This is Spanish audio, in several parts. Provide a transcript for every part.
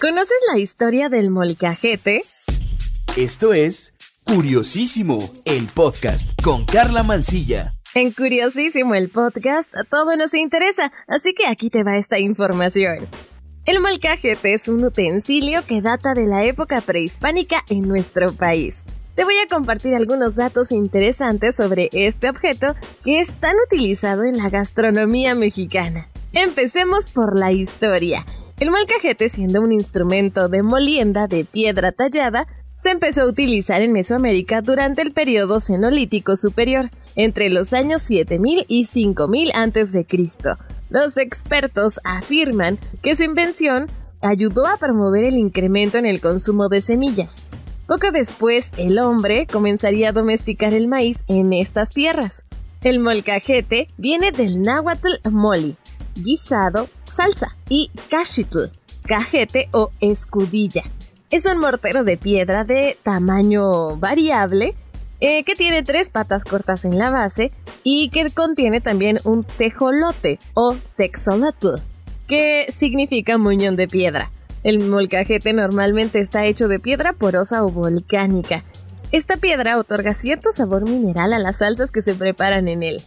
¿Conoces la historia del molcajete? Esto es Curiosísimo, el podcast con Carla Mancilla. En Curiosísimo, el podcast, todo nos interesa, así que aquí te va esta información. El molcajete es un utensilio que data de la época prehispánica en nuestro país. Te voy a compartir algunos datos interesantes sobre este objeto que es tan utilizado en la gastronomía mexicana. Empecemos por la historia. El molcajete, siendo un instrumento de molienda de piedra tallada, se empezó a utilizar en Mesoamérica durante el periodo cenolítico superior, entre los años 7000 y 5000 a.C. Los expertos afirman que su invención ayudó a promover el incremento en el consumo de semillas. Poco después, el hombre comenzaría a domesticar el maíz en estas tierras. El molcajete viene del náhuatl moli, guisado, salsa y cachitl, cajete o escudilla. Es un mortero de piedra de tamaño variable eh, que tiene tres patas cortas en la base y que contiene también un tejolote o texolotl, que significa muñón de piedra. El molcajete normalmente está hecho de piedra porosa o volcánica. Esta piedra otorga cierto sabor mineral a las salsas que se preparan en él.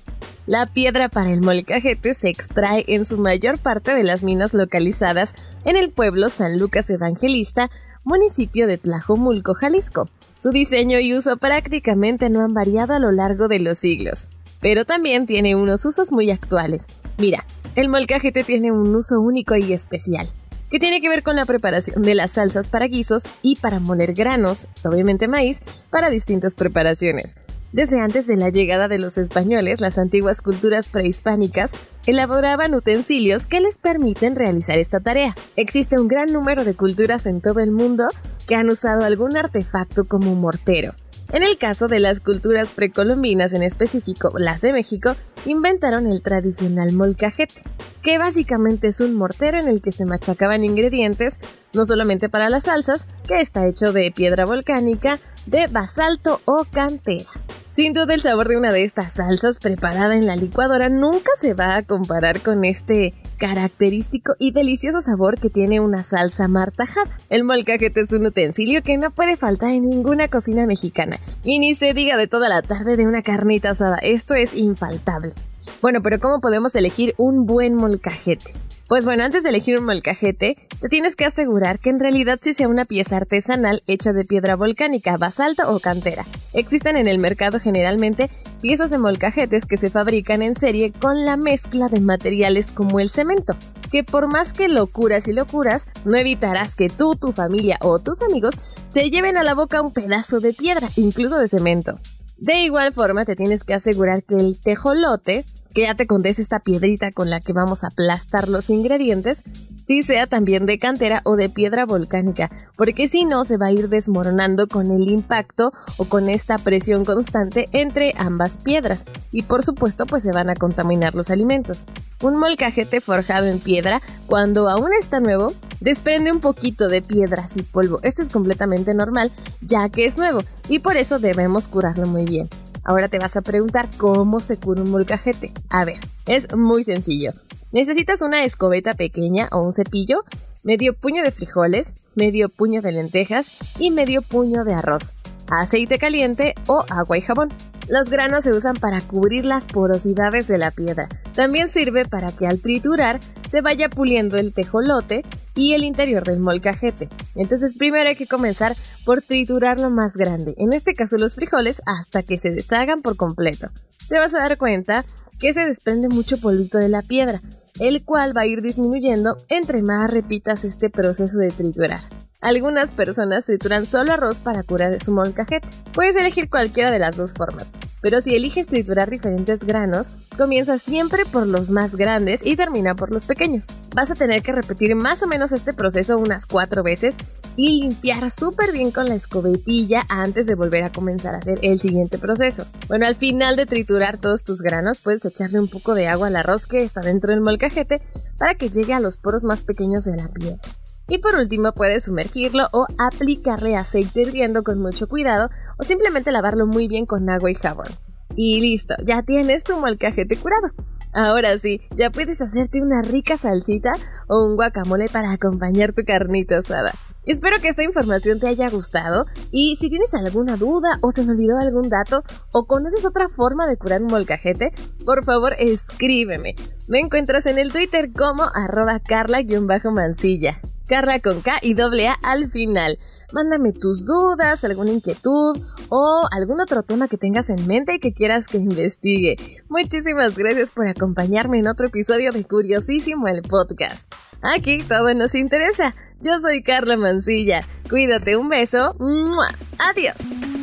La piedra para el molcajete se extrae en su mayor parte de las minas localizadas en el pueblo San Lucas Evangelista, municipio de Tlajomulco, Jalisco. Su diseño y uso prácticamente no han variado a lo largo de los siglos, pero también tiene unos usos muy actuales. Mira, el molcajete tiene un uso único y especial, que tiene que ver con la preparación de las salsas para guisos y para moler granos, obviamente maíz, para distintas preparaciones. Desde antes de la llegada de los españoles, las antiguas culturas prehispánicas elaboraban utensilios que les permiten realizar esta tarea. Existe un gran número de culturas en todo el mundo que han usado algún artefacto como mortero. En el caso de las culturas precolombinas, en específico las de México, inventaron el tradicional molcajete, que básicamente es un mortero en el que se machacaban ingredientes, no solamente para las salsas, que está hecho de piedra volcánica, de basalto o cantera. Sin duda el sabor de una de estas salsas preparada en la licuadora nunca se va a comparar con este característico y delicioso sabor que tiene una salsa martajada. El molcajete es un utensilio que no puede faltar en ninguna cocina mexicana. Y ni se diga de toda la tarde de una carnita asada, esto es infaltable. Bueno, pero ¿cómo podemos elegir un buen molcajete? Pues bueno, antes de elegir un molcajete, te tienes que asegurar que en realidad sí sea una pieza artesanal hecha de piedra volcánica, basalto o cantera. Existen en el mercado generalmente piezas de molcajetes que se fabrican en serie con la mezcla de materiales como el cemento, que por más que locuras y locuras, no evitarás que tú, tu familia o tus amigos se lleven a la boca un pedazo de piedra, incluso de cemento. De igual forma, te tienes que asegurar que el tejolote que ya te contés esta piedrita con la que vamos a aplastar los ingredientes, si sea también de cantera o de piedra volcánica, porque si no se va a ir desmoronando con el impacto o con esta presión constante entre ambas piedras y por supuesto pues se van a contaminar los alimentos. Un molcajete forjado en piedra, cuando aún está nuevo, desprende un poquito de piedras y polvo. Esto es completamente normal ya que es nuevo y por eso debemos curarlo muy bien. Ahora te vas a preguntar cómo se cura un molcajete. A ver, es muy sencillo. Necesitas una escobeta pequeña o un cepillo, medio puño de frijoles, medio puño de lentejas y medio puño de arroz, aceite caliente o agua y jabón. Los granos se usan para cubrir las porosidades de la piedra. También sirve para que al triturar se vaya puliendo el tejolote y el interior del molcajete. Entonces primero hay que comenzar por triturar lo más grande, en este caso los frijoles, hasta que se deshagan por completo. Te vas a dar cuenta que se desprende mucho polvito de la piedra, el cual va a ir disminuyendo entre más repitas este proceso de triturar. Algunas personas trituran solo arroz para curar su molcajete. Puedes elegir cualquiera de las dos formas, pero si eliges triturar diferentes granos, comienza siempre por los más grandes y termina por los pequeños. Vas a tener que repetir más o menos este proceso unas cuatro veces y limpiar súper bien con la escobetilla antes de volver a comenzar a hacer el siguiente proceso. Bueno, al final de triturar todos tus granos, puedes echarle un poco de agua al arroz que está dentro del molcajete para que llegue a los poros más pequeños de la piedra. Y por último puedes sumergirlo o aplicarle aceite hirviendo con mucho cuidado o simplemente lavarlo muy bien con agua y jabón. Y listo, ya tienes tu molcajete curado. Ahora sí, ya puedes hacerte una rica salsita o un guacamole para acompañar tu carnita asada. Espero que esta información te haya gustado y si tienes alguna duda o se me olvidó algún dato o conoces otra forma de curar un molcajete, por favor escríbeme. Me encuentras en el Twitter como arroba carla-mancilla. Carla con K y doble A al final. Mándame tus dudas, alguna inquietud o algún otro tema que tengas en mente y que quieras que investigue. Muchísimas gracias por acompañarme en otro episodio de Curiosísimo el podcast. Aquí todo nos interesa. Yo soy Carla Mancilla. Cuídate, un beso. Adiós.